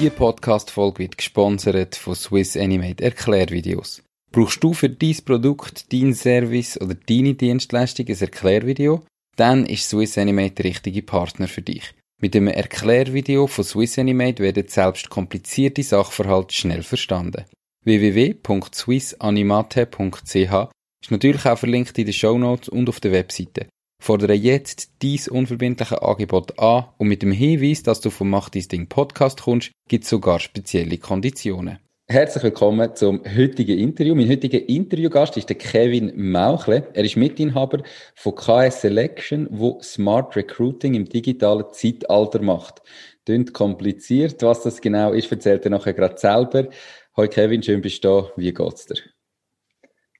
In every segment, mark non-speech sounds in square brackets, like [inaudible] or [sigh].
Diese Podcast-Folge wird gesponsert von Swiss Animate Erklärvideos. Brauchst du für dein Produkt, dein Service oder deine Dienstleistung ein Erklärvideo? Dann ist Swiss Animate der richtige Partner für dich. Mit dem Erklärvideo von Swiss Animate werden selbst komplizierte Sachverhalte schnell verstanden www.swissanimate.ch ist natürlich auch verlinkt in den Show Notes und auf der Webseite. Fordere jetzt dies unverbindliche Angebot an und mit dem Hinweis, dass du vom Mach dein Ding Podcast kommst, gibt es sogar spezielle Konditionen. Herzlich willkommen zum heutigen Interview. Mein heutiger Interviewgast ist der Kevin Mauchle. Er ist Mitinhaber von KS Selection, wo Smart Recruiting im digitalen Zeitalter macht. Klingt kompliziert, was das genau ist, erzählt er nachher gerade selber. Hallo Kevin, schön bist du da. Wie geht's dir?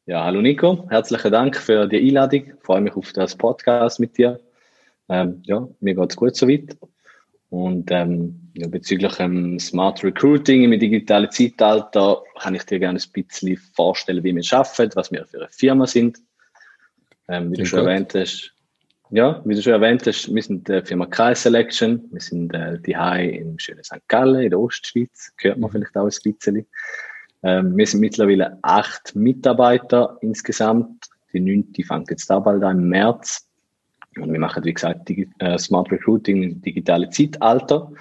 Ja, hallo Nico. Herzlichen Dank für die Einladung. Ich freue mich auf das Podcast mit dir. Ähm, ja, mir geht's gut soweit. Und ähm, ja, bezüglich ähm, Smart Recruiting im digitalen Zeitalter kann ich dir gerne ein bisschen vorstellen, wie wir arbeiten, was wir für eine Firma sind. Ähm, wie du schon gut. erwähnt hast, ja, wie du schon erwähnt hast, wir sind die Firma Kreis Selection. Wir sind äh, die Hai im schönen St. Gallen in der Ostschweiz. Hört man mhm. vielleicht auch ein bisschen. Ähm, wir sind mittlerweile acht Mitarbeiter insgesamt. Die neunte fängt jetzt da bald an im März. Und wir machen, wie gesagt, Digi äh, Smart Recruiting im digitalen Zeitalter.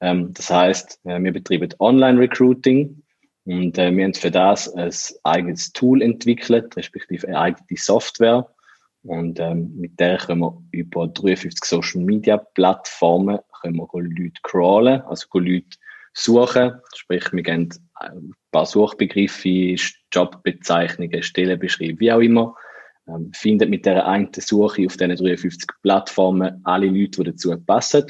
Ähm, das heißt, äh, wir betreiben Online Recruiting und äh, wir haben für das ein eigenes Tool entwickelt, respektive eine eigene Software und ähm, mit der können wir über 53 Social Media Plattformen können wir Leute crawlen, also Leute suchen. Sprich, wir geben ein paar Suchbegriffe, Jobbezeichnungen, Stellenbeschreibungen, wie auch immer. Ähm, finden mit der einen Suche auf diesen 53 Plattformen alle Leute, die dazu passen.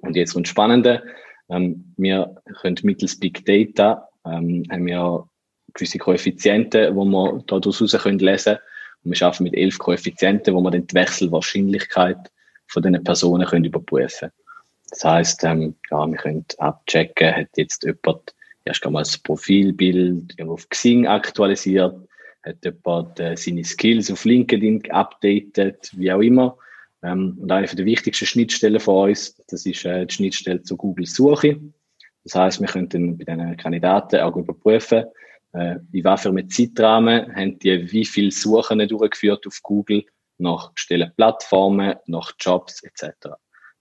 Und jetzt kommt Spannende. Ähm, wir können mittels Big Data ähm, haben wir gewisse Koeffizienten, die wir daraus lesen können und wir arbeiten mit elf Koeffizienten, wo wir dann die Wechselwahrscheinlichkeit von diesen Personen können überprüfen können. Das heisst, ähm, ja, wir können abchecken, hat jetzt jemand erst einmal das Profilbild auf Xing aktualisiert, hat jemand äh, seine Skills auf LinkedIn geupdatet, wie auch immer. Ähm, und eine der wichtigsten Schnittstellen von uns, das ist äh, die Schnittstelle zur Google Suche. Das heißt, wir könnten bei diesen Kandidaten auch überprüfen, äh, in einem Zeitrahmen haben die wie viele Suchen durchgeführt auf Google nach Stellenplattformen, nach Jobs etc.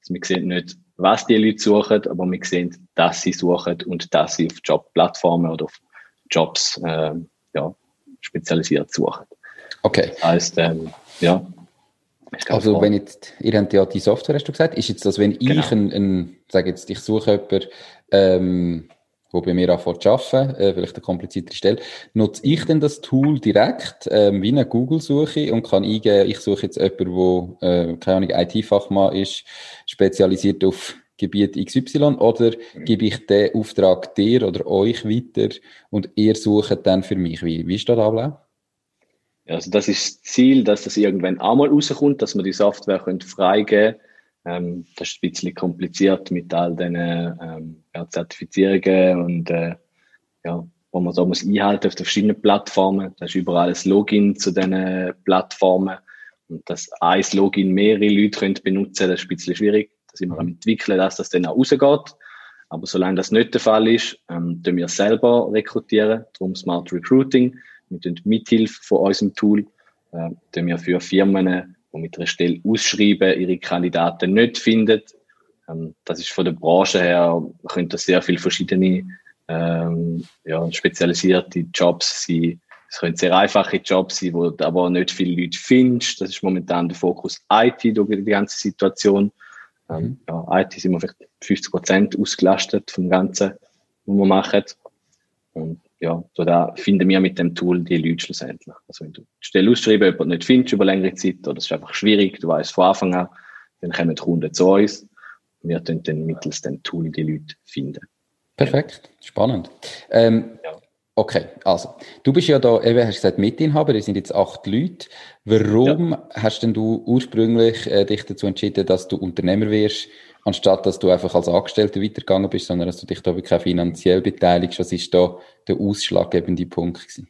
Also wir sehen nicht, was die Leute suchen, aber wir sehen, dass sie suchen und dass sie auf Jobplattformen oder auf Jobs äh, ja, spezialisiert suchen. Okay. Das heißt, ähm, ja. Also wenn jetzt, ihr habt ja die Software, hast du gesagt, ist jetzt das, wenn genau. ich ein, ein sage jetzt, ich suche jemanden, ähm, wo bei mir anfängt zu arbeiten, äh, vielleicht eine kompliziertere Stelle, nutze ich denn das Tool direkt ähm, wie eine Google-Suche und kann eingeben, ich suche jetzt jemanden, der, äh, keine Ahnung, IT-Fachmann ist, spezialisiert auf Gebiet XY oder gebe ich den Auftrag dir oder euch weiter und ihr sucht dann für mich? Wie, wie ist das Ablauf? Also das ist das Ziel, dass das irgendwann einmal rauskommt, dass man die Software freigeben können ähm, das ist ein bisschen kompliziert mit all den ähm, ja, Zertifizierungen und äh, ja, wo man so muss einhalten auf den verschiedenen Plattformen. Da ist überall ein Login zu diesen Plattformen. Und dass ein Login mehrere Leute können benutzen das ist ein bisschen schwierig. Da sind wir am entwickeln, dass das dann auch rausgeht. Aber solange das nicht der Fall ist, ähm, tun wir selber rekrutieren, darum Smart Recruiting. Wir tun Mithilfe von unserem Tool, äh, tun wir für Firmen die mit einer Stelle ausschreiben, ihre Kandidaten nicht finden. Ähm, das ist von der Branche her, können das sehr viele verschiedene ähm, ja, spezialisierte Jobs sein. Es können sehr einfache Jobs sein, wo du aber nicht viele Leute findest. Das ist momentan der Fokus IT durch die ganze Situation. Ähm, mhm. ja, IT sind wir vielleicht 50 Prozent ausgelastet vom Ganzen, was wir machen. Und ja, so da finden wir mit dem Tool die Leute schlussendlich. Also wenn du die Stelle ausschreiben, jemanden nicht findest über längere Zeit, oder es ist einfach schwierig, du weißt von Anfang an, dann kommen die Kunden zu uns wir dann mittels dem Tool die Leute finden. Perfekt, spannend. Ähm, ja. Okay, also du bist ja da, eben hast gesagt, Mitinhaber, das sind jetzt acht Leute. Warum ja. hast denn du ursprünglich äh, dich dazu entschieden, dass du Unternehmer wirst, anstatt dass du einfach als Angestellter weitergegangen bist, sondern dass du dich da wirklich finanziell beteiligst? Was ist da der ausschlaggebende Punkt gewesen?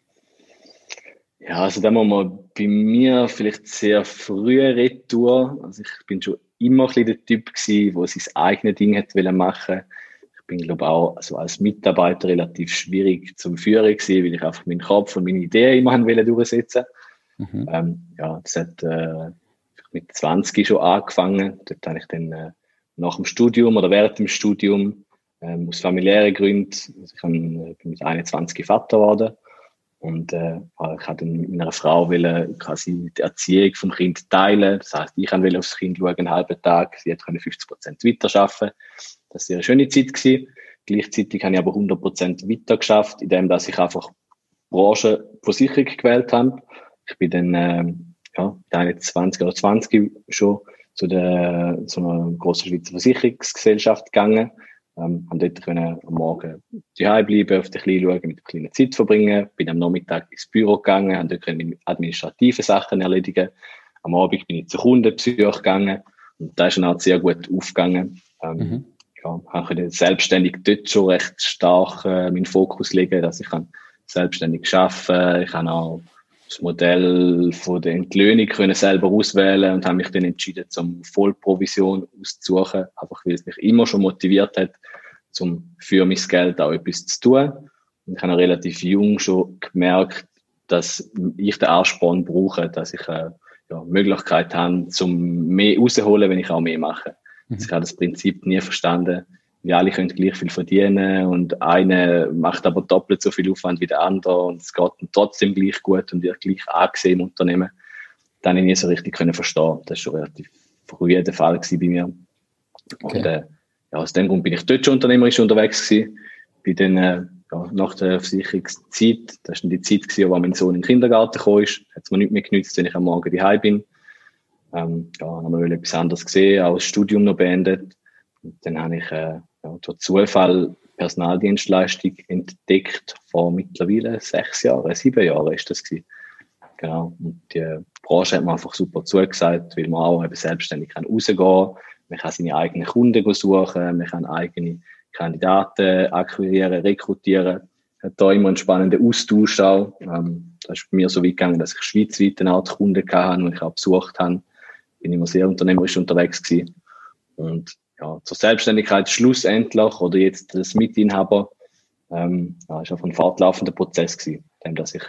Ja, also da muss man bei mir vielleicht sehr frühe Retour. Also ich bin schon immer ein bisschen der Typ gewesen, der sein eigenes Ding hätte machen Ich bin, glaube auch also als Mitarbeiter relativ schwierig zum Führen gewesen, weil ich einfach meinen Kopf und meine Ideen immer wollte durchsetzen. Mhm. Ähm, ja, das hat äh, mit 20 schon angefangen. Dort habe ich dann äh, nach dem Studium oder während dem Studium ähm, aus familiären Gründen, also ich bin mit 21 Vater geworden und äh, ich hatte mit meiner Frau wollen, quasi die Erziehung vom Kind teilen. Das heißt, ich wollte aufs Kind schauen, einen halben Tag. Sie hat 50 Prozent weiterarbeiten. Das war eine schöne Zeit gewesen. Gleichzeitig habe ich aber 100 Prozent weiter geschafft, indem dass ich einfach Branche Versicherung gewählt habe. Ich bin dann äh, ja, 21 oder 20 schon zu, der, zu einer großen Schweizer Versicherungsgesellschaft gegangen ähm, haben dort können am Morgen daheim bleiben, auf die Kleine schauen, mit der kleinen Zeit verbringen. Bin am Nachmittag ins Büro gegangen, haben dort können administrative Sachen erledigen. Am Abend bin ich zur Kundenbesuch gegangen. Und da ist dann auch sehr gut aufgegangen. Ähm, mhm. ja, habe selbstständig dort schon recht stark äh, meinen Fokus legen, dass ich kann selbstständig arbeiten Ich habe auch das Modell von der Entlöhnung können selber auswählen und habe mich dann entschieden, zum Vollprovision auszusuchen, einfach weil es mich immer schon motiviert hat, zum für mein Geld auch etwas zu tun. Und ich habe relativ jung schon gemerkt, dass ich den Ansporn brauche, dass ich eine äh, ja, Möglichkeit habe, zum mehr rauszuholen, wenn ich auch mehr mache. Mhm. Ich habe das Prinzip nie verstanden, wir alle können gleich viel verdienen und eine macht aber doppelt so viel Aufwand wie der andere und es geht trotzdem gleich gut und wird gleich angesehen im Unternehmen. Dann habe ich nie so richtig können verstehen. Das war schon relativ früh der Fall bei mir. Okay. Und äh, ja, aus dem Grund bin ich dort schon unternehmerisch unterwegs gewesen. Bin dann äh, ja, nach der Versicherungszeit, das war dann die Zeit gewesen, wo mein Sohn in den Kindergarten kam, ist, hat es mir nicht mehr genützt, wenn ich am Morgen daheim bin. Ähm, ja, dann haben wir etwas anderes gesehen, auch das Studium noch beendet. Und dann habe ich äh, ja, durch Zufall Personaldienstleistung entdeckt vor mittlerweile sechs Jahren, sieben Jahren ist das gewesen. Genau. Und die Branche hat mir einfach super zugesagt, weil man auch eben selbstständig kann rausgehen kann. Man kann seine eigenen Kunden suchen, man kann eigene Kandidaten akquirieren, rekrutieren. Hat da immer einen spannenden Austausch auch. Ähm, das ist bei mir so weit gegangen, dass ich schweizweit eine Art Kunden hatte und ich auch besucht habe. Bin immer sehr unternehmerisch unterwegs gewesen. Und ja, zur Selbstständigkeit schlussendlich oder jetzt das Mitinhaber, ähm, ja, ist einfach ein fortlaufender Prozess gewesen, dem, dass ich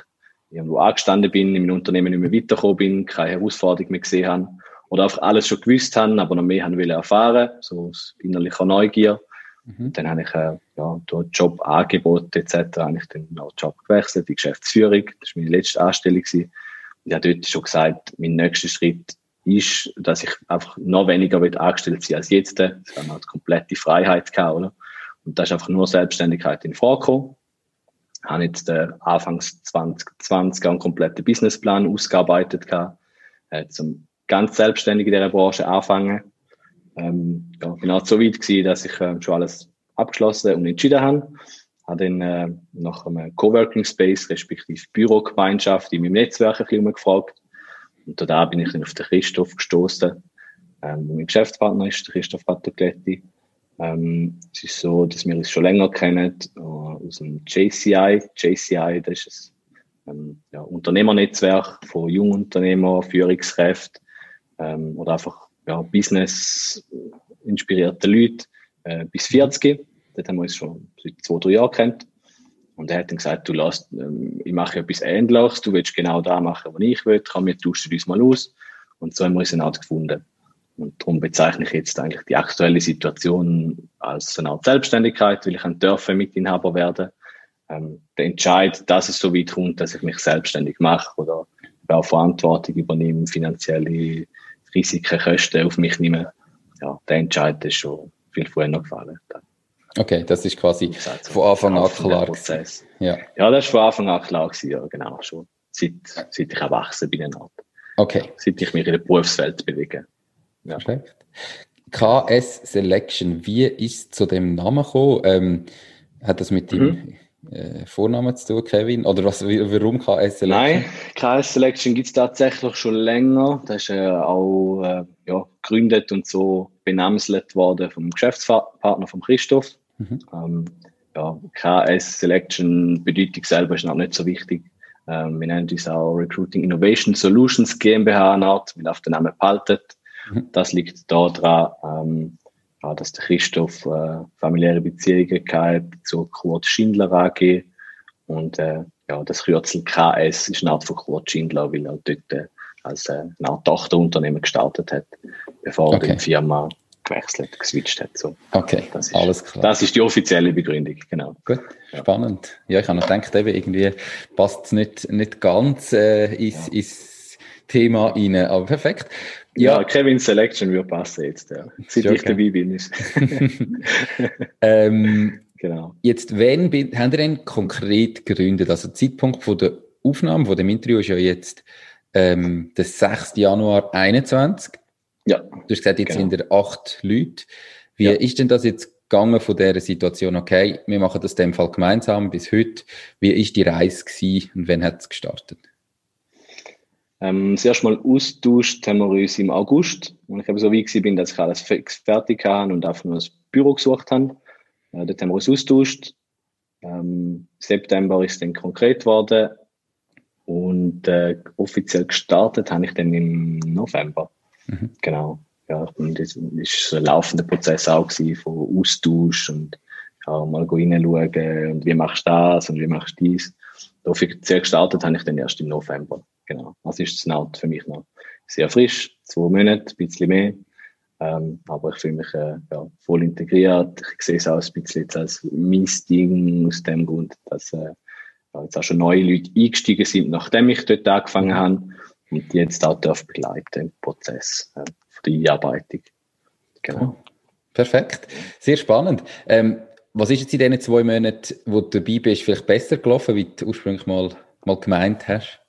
irgendwo angestanden bin, in meinem Unternehmen nicht mehr weitergekommen bin, keine Herausforderung mehr gesehen habe oder einfach alles schon gewusst haben, aber noch mehr haben will erfahren, so aus innerlicher Neugier. Mhm. Dann habe ich äh, ja, durch Jobangebot etc. habe ich dann auch Job gewechselt, die Geschäftsführung. Das war meine letzte Anstellung. Gewesen. Und ich habe dort schon gesagt, mein nächster Schritt ist, dass ich einfach noch weniger angestellt sein als jetzt. Es war halt komplette Freiheit gehabt, oder? Und da ist einfach nur Selbstständigkeit in Frage. Ich habe jetzt äh, Anfangs 2020 einen kompletten Businessplan ausgearbeitet gehabt, äh, zum ganz selbstständig in dieser Branche anfangen. Ähm, ja, auch so weit gewesen, dass ich äh, schon alles abgeschlossen und entschieden habe. Habe dann äh, nach einem Coworking Space, respektive Bürogemeinschaft in meinem Netzwerk ein bisschen gefragt, und da bin ich dann auf den Christoph gestoßen. Ähm, mein Geschäftspartner ist der Christoph Patogletti. Ähm, es ist so, dass wir uns schon länger kennen, äh, aus dem JCI. JCI, das ist ein ähm, ja, Unternehmernetzwerk von Jungunternehmern, Führungskräften ähm, oder einfach ja, Business-inspirierte Leute äh, bis 40. Dort haben wir uns schon seit zwei, drei Jahren kennt. Und er hat dann gesagt, du lass, ähm, ich mache etwas Ähnliches, du willst genau da machen, was ich will, komm, wir tauschen uns mal aus. Und so haben wir uns eine Art gefunden. Und darum bezeichne ich jetzt eigentlich die aktuelle Situation als eine Art Selbstständigkeit, weil ich ein Dörfer Mitinhaber werden. Ähm, der Entscheid, dass es so weit kommt, dass ich mich selbstständig mache oder auch Verantwortung übernehme, finanzielle Risiken, Kosten auf mich nehme, ja, der Entscheid ist schon viel früher noch gefallen. Okay, das ist quasi also von Anfang an klar. Prozess. Ja. ja, das ist von Anfang an klar gewesen, ja, genau, schon. Seit, seit ich erwachsen bin. Okay. Seit ich mich in der Berufswelt bewege. Ja. Perfekt. KS Selection, wie ist es zu dem Namen gekommen? Ähm, hat das mit dem mhm. äh, Vornamen zu tun, Kevin? Oder was, warum KS Selection? Nein, KS Selection gibt es tatsächlich schon länger. Das ist äh, auch äh, ja, gegründet und so benamselt worden vom Geschäftspartner von Christoph. Mhm. Ähm, ja, KS Selection Bedeutung selber ist noch nicht so wichtig. Ähm, wir nennen das auch Recruiting Innovation Solutions GmbH, Art, weil auf den Namen behaltet. Mhm. Das liegt daran, ähm, ja, dass der Christoph äh, familiäre Beziehungen hatte zur Kurt Schindler AG und äh, ja, das Kürzel KS ist eine Art von Kurt Schindler, weil er dort äh, als äh, eine Art Tochterunternehmen gestartet hat, bevor okay. die Firma gewechselt, geswitcht hat. So. Okay, das ist, alles klar. Das ist die offizielle Begründung, genau. Gut, spannend. Ja, ich habe noch gedacht, eben irgendwie passt es nicht, nicht ganz äh, ins, ja. ins Thema rein, aber perfekt. Ja, ja Kevin Selection würde passen jetzt, ja. Seit ich dabei bin. Ist. [laughs] ähm, [laughs] genau. Jetzt, wann bin, haben ihr denn konkret gegründet? Also, Zeitpunkt von der Aufnahme von dem Interview ist ja jetzt ähm, der 6. Januar 2021. Ja. Du hast gesagt, jetzt genau. sind ihr acht Leute. Wie ja. ist denn das jetzt gegangen von dieser Situation? Okay, wir machen das in dem Fall gemeinsam bis heute. Wie ist die Reise gewesen und wann hat es gestartet? Ähm, das erste Mal austauscht haben wir uns im August. Und ich habe so wie bin, dass ich alles fix fertig habe und einfach nur das Büro gesucht habe. Äh, dort haben wir uns austauscht. Ähm, September ist dann konkret geworden. Und äh, offiziell gestartet habe ich dann im November. Mhm. Genau. Ja, und das ist ein laufender Prozess auch gewesen, von Austausch und ja, mal reinschauen und wie machst du das und wie machst du dies. Offiziell gestartet habe ich dann erst im November. Genau. Das ist das Naut für mich noch sehr frisch, zwei Monate, ein bisschen mehr. Ähm, aber ich fühle mich äh, ja, voll integriert. Ich sehe es auch ein bisschen jetzt als mein Ding aus dem Grund, dass äh, ja, jetzt auch schon neue Leute eingestiegen sind, nachdem ich dort angefangen habe und die jetzt auch darf begleiten im Prozess äh, der Einarbeitung. Genau. Perfekt. Sehr spannend. Ähm, was ist jetzt in diesen zwei Monaten, wo du dabei bist, vielleicht besser gelaufen, wie du ursprünglich mal, mal gemeint hast?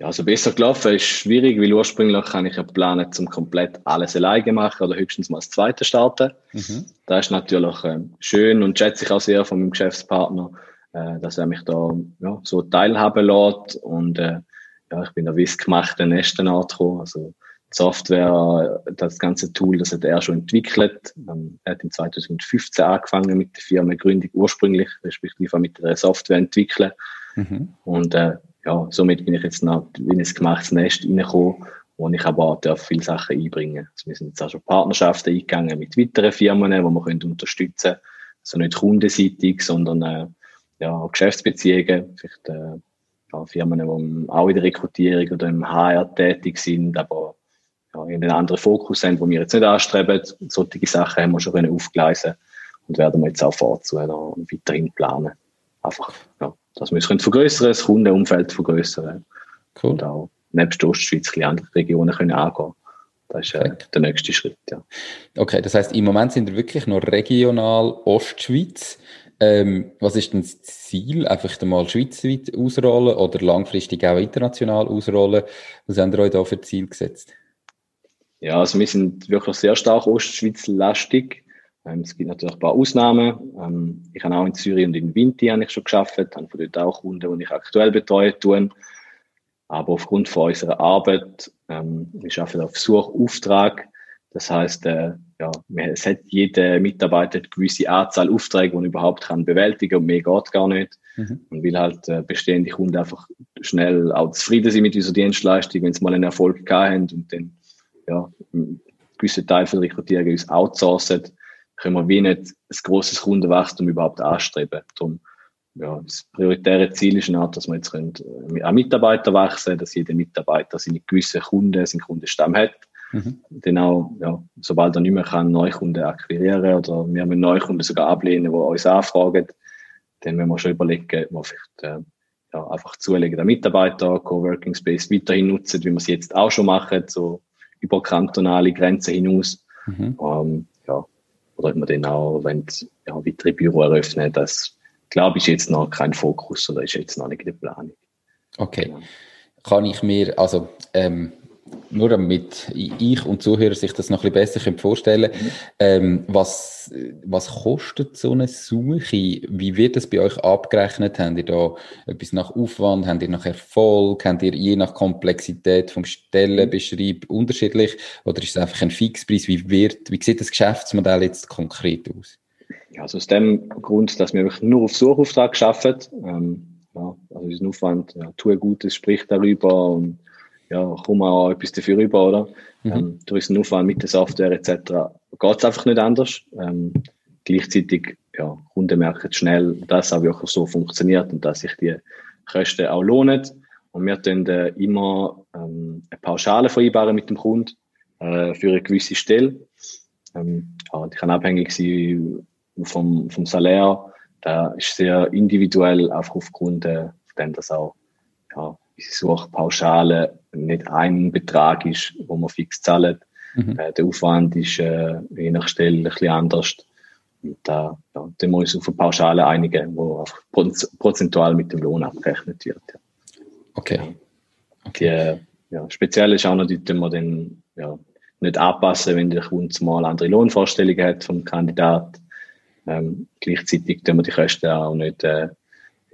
Ja, also besser gelaufen ist schwierig, weil ursprünglich habe ich ja geplant, zum komplett alles alleine machen oder höchstens mal das zweite starten. Mhm. Das ist natürlich äh, schön und schätze ich auch sehr von meinem Geschäftspartner, äh, dass er mich da ja, so teilhaben lässt und äh, ja, ich bin da wie es gemachte nächsten Art gekommen. Also die Software, das ganze Tool, das hat er schon entwickelt. Ähm, er hat in 2015 angefangen mit der Firmengründung ursprünglich, respektive mit der Software entwickeln. Mhm. Und äh, ja, somit bin ich jetzt noch in ein gemachtes Nest reingekommen, wo ich aber auch viele Sachen einbringen also Wir sind jetzt auch schon Partnerschaften eingegangen mit weiteren Firmen, die wir können unterstützen können. Also nicht kundenseitig, sondern äh, ja, Geschäftsbeziehungen, vielleicht äh, ja, Firmen, die auch in der Rekrutierung oder im HR tätig sind, aber ja, einen anderen Fokus haben, den wir jetzt nicht anstreben. Solche Sachen haben wir schon aufgleisen und werden wir jetzt auch fortzuführen und weiterhin planen. Einfach, ja, dass wir uns vergrößern, das Kundenumfeld vergrößern cool. und auch nebst Ostschweiz andere Regionen können angehen das ist äh, der nächste Schritt, ja. Okay, das heißt, im Moment sind wir wirklich noch regional Ostschweiz. Ähm, was ist denn das Ziel? Einfach mal schweizweit ausrollen oder langfristig auch international ausrollen? Was haben ihr euch da für Ziel gesetzt? Ja, also wir sind wirklich sehr stark Ostschweiz-lastig. Ähm, es gibt natürlich ein paar Ausnahmen. Ähm, ich habe auch in Zürich und in Vinti habe ich schon geschafft, habe von dort auch Kunden, die ich aktuell betreue, tun. Aber aufgrund von unserer Arbeit, ähm, wir arbeiten auf Suchauftrag. Das heißt, äh, ja, es hat jeder Mitarbeiter eine gewisse Anzahl Aufträge, die man überhaupt kann bewältigen und mehr geht gar nicht. Mhm. Und will halt äh, bestehende Kunden einfach schnell auch zufrieden sind mit unserer Dienstleistung, wenn sie mal einen Erfolg gehabt haben und dann ja, einen gewissen Teil von Rekrutierung uns outsourcen, können wir wie nicht ein grosses Kundenwachstum überhaupt anstreben. Darum, ja, das prioritäre Ziel ist auch, dass wir jetzt können, äh, an Mitarbeiter wachsen, dass jeder Mitarbeiter seine gewissen Kunden, seinen Kundenstamm hat Mhm. Dann auch, ja, sobald er nicht mehr kann, Neukunden akquirieren oder wir haben Neukunden sogar ablehnen, die uns anfragen, dann müssen wir schon überlegen, ob wir vielleicht äh, ja, einfach zulegen, der Mitarbeiter Coworking Space weiterhin nutzen, wie wir es jetzt auch schon machen, so über kantonale Grenzen hinaus. Mhm. Ähm, ja, oder ob wir dann auch, wenn ja, weitere Büro eröffnen, das glaube ich jetzt noch kein Fokus oder ist jetzt noch nicht in der Planung. Okay. Genau. Kann ich mir, also ähm, nur damit ich und Zuhörer sich das noch ein bisschen besser vorstellen können, ähm, was, was kostet so eine Suche? Wie wird das bei euch abgerechnet? Habt ihr da etwas nach Aufwand? Habt ihr nach Erfolg? Habt ihr je nach Komplexität vom Stellenbeschreib unterschiedlich? Oder ist es einfach ein Fixpreis? Wie, wird, wie sieht das Geschäftsmodell jetzt konkret aus? Ja, also aus dem Grund, dass wir wirklich nur auf Suchauftrag arbeiten, ähm, ja, also diesen Aufwand, ja, tue Gutes, sprich darüber und ja, komm auch etwas dafür rüber, oder? Mhm. Ähm, durch den Aufwand mit der Software etc. geht es einfach nicht anders. Ähm, gleichzeitig, ja, Kunden merken schnell, dass es auch wirklich so funktioniert und dass sich die Kosten auch lohnen. Und wir tun äh, immer ähm, eine Pauschale vereinbaren mit dem Kunden äh, für eine gewisse Stelle. Ähm, ja, die kann abhängig sein vom, vom Salär. Da ist sehr individuell, einfach aufgrund äh, von dem, dass auch ja, unsere Suchpauschale nicht ein Betrag ist, wo man fix zahlt. Mhm. Äh, der Aufwand ist äh, je nach Stelle ein bisschen anders. Und da, ja, da muss wir uns auf eine Pauschale einigen, wo prozentual mit dem Lohn abgerechnet wird. Ja. Okay. okay. Die, ja, speziell ist auch noch, dass wir dann ja, nicht anpassen, wenn der Kunde mal andere Lohnvorstellungen hat vom Kandidat. Ähm, gleichzeitig tun wir die Kosten auch nicht äh,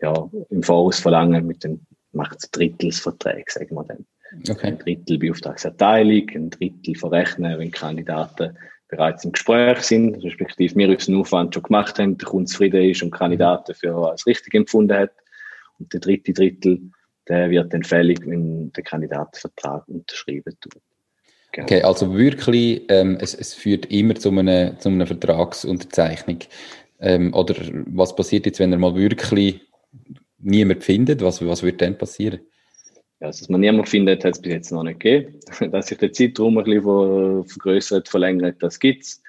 ja, im Voraus verlangen mit den macht Drittelsverträge, sagen wir dann. Okay. Ein Drittel Beauftragserteilung, ein Drittel verrechnen, wenn Kandidaten bereits im Gespräch sind, respektive wir unseren Aufwand schon gemacht haben, der Kunde zufrieden ist und Kandidaten für als richtig empfunden hat. Und der dritte Drittel, der wird dann fällig, wenn der Kandidat Vertrag unterschrieben tut. Genau. Okay, also wirklich, ähm, es, es führt immer zu einer, zu einer Vertragsunterzeichnung. Ähm, oder was passiert jetzt, wenn er mal wirklich niemand findet? Was, was wird dann passieren? Ja, also, dass man niemand findet, hat es bis jetzt noch nicht gegeben. [laughs] Dass sich der Zeitraum ein bisschen vergrößert, verlängert, das gibt es.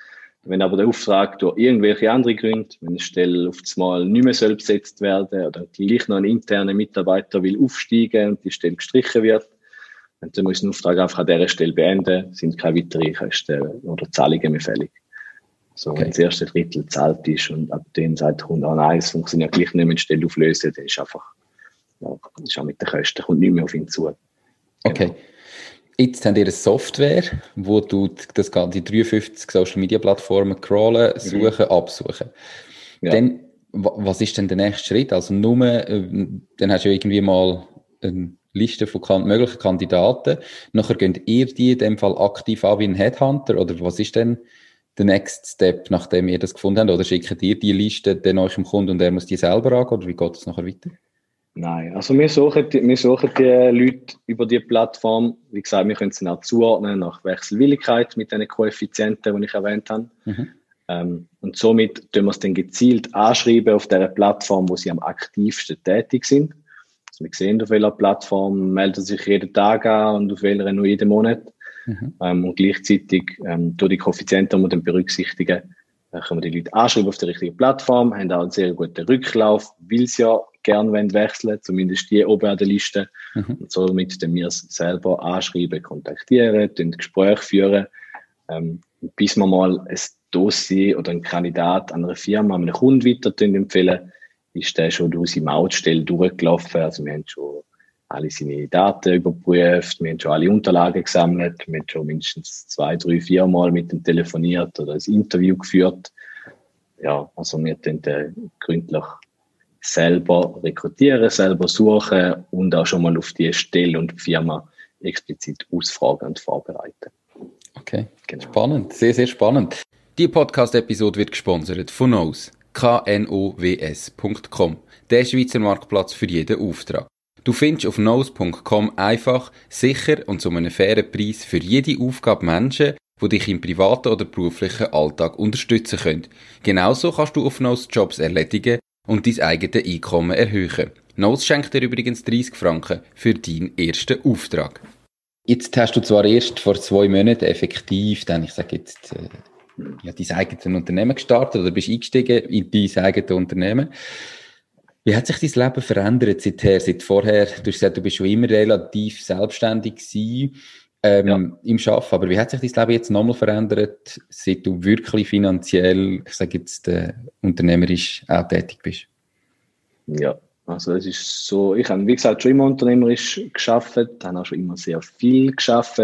Wenn aber der Auftrag durch irgendwelche andere Gründe, wenn eine Stelle auf das Mal nicht mehr soll besetzt werden oder gleich noch ein interner Mitarbeiter will aufsteigen und die Stelle gestrichen wird, dann muss den Auftrag einfach an dieser Stelle beenden, sind keine weiteren Kosten oder Zahlungen mehr fällig. So, okay. wenn das erste Drittel zahlt ist und ab dem sagt der Kunde, oh nein, es funktioniert gleich nicht mehr, Stelle auflösen, dann ist einfach, ja, ist auch mit den Kosten, kommt nicht mehr auf ihn zu. Genau. Okay. Jetzt habt ihr eine Software, wo du das, die 53 Social Media Plattformen crawlen, mhm. suchen, mhm. absuchen. Ja. Dann, was ist denn der nächste Schritt? Also nur, äh, dann hast du irgendwie mal eine Liste von möglichen Kandidaten. Nachher könnt ihr die in dem Fall aktiv an wie ein Headhunter oder was ist denn der Next Step, nachdem ihr das gefunden habt? Oder schickt ihr die Liste dann eurem Kunden und er muss die selber angehen? Oder wie geht es nachher weiter? Nein, also wir suchen, die, wir suchen die Leute über die Plattform. Wie gesagt, wir können sie auch zuordnen nach Wechselwilligkeit mit den Koeffizienten, die ich erwähnt habe. Mhm. Ähm, und somit tun wir es dann gezielt anschreiben auf der Plattform, wo sie am aktivsten tätig sind. Also wir sehen, auf welcher Plattform melden sich jeden Tag an und auf welcher nur jeden Monat. Mhm. Ähm, und gleichzeitig ähm, durch die Koeffizienten, die wir dann berücksichtigen, äh, können wir die Leute anschreiben auf der richtigen Plattform, haben auch einen sehr guten Rücklauf, weil sie ja gerne wechseln zumindest die oben an der Liste. Mhm. Und somit dann wir es selber anschreiben, kontaktieren, dann Gespräch führen, ähm, bis wir mal ein Dossier oder ein Kandidat an einer Firma, an einem Kunden weiter empfehlen, ist der schon durch unsere Mautstelle durchgelaufen. Also wir haben schon alle seine Daten überprüft, wir haben schon alle Unterlagen gesammelt, wir haben schon mindestens zwei, drei, vier Mal mit ihm telefoniert oder ein Interview geführt. Ja, also wir den gründlich selber rekrutieren, selber suchen und auch schon mal auf die Stelle und die Firma explizit ausfragen und vorbereiten. Okay, genau. spannend, sehr, sehr spannend. Die Podcast-Episode wird gesponsert von Knows, knows.com, der Schweizer Marktplatz für jeden Auftrag. Du findest auf nose.com einfach, sicher und zu einem fairen Preis für jede Aufgabe Menschen, die dich im privaten oder beruflichen Alltag unterstützen können. Genauso kannst du auf Nose Jobs erledigen und dein eigenes Einkommen erhöhen. Nose schenkt dir übrigens 30 Franken für deinen ersten Auftrag. Jetzt hast du zwar erst vor zwei Monaten effektiv, dann ich sage jetzt, äh, ja, dein eigenes Unternehmen gestartet oder bist eingestiegen in dein eigenes Unternehmen. Wie hat sich dein Leben verändert seither, seit vorher? Du hast gesagt, du bist schon immer relativ selbstständig gewesen, ähm, ja. im Arbeiten. Aber wie hat sich dein Leben jetzt nochmal verändert, seit du wirklich finanziell, ich sage jetzt, äh, unternehmerisch auch tätig bist? Ja, also es ist so, ich habe, wie gesagt, schon immer unternehmerisch geschafft, habe auch schon immer sehr viel geschafft.